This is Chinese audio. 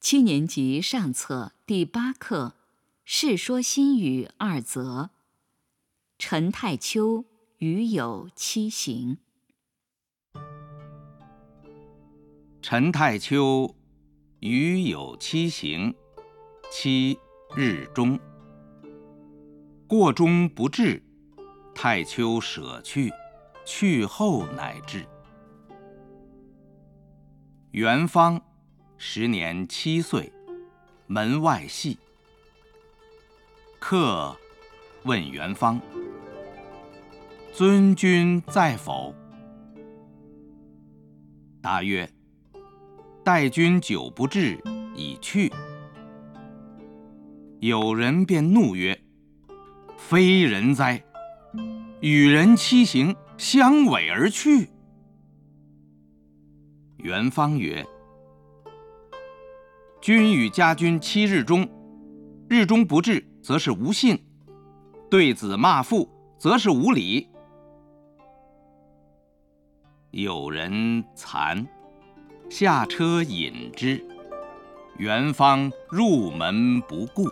七年级上册第八课《世说新语》二则。陈太丘与有七行。陈太丘与有七行，七日中。过中不至，太丘舍去，去后乃至。元方。时年七岁，门外戏。客问元方：“尊君在否？”答曰：“待君久不至，已去。”有人便怒曰：“非人哉！与人七行，相违而去。”元方曰：君与家君七日中，日中不至，则是无信；对子骂父，则是无礼。有人惭，下车引之。元方入门不顾。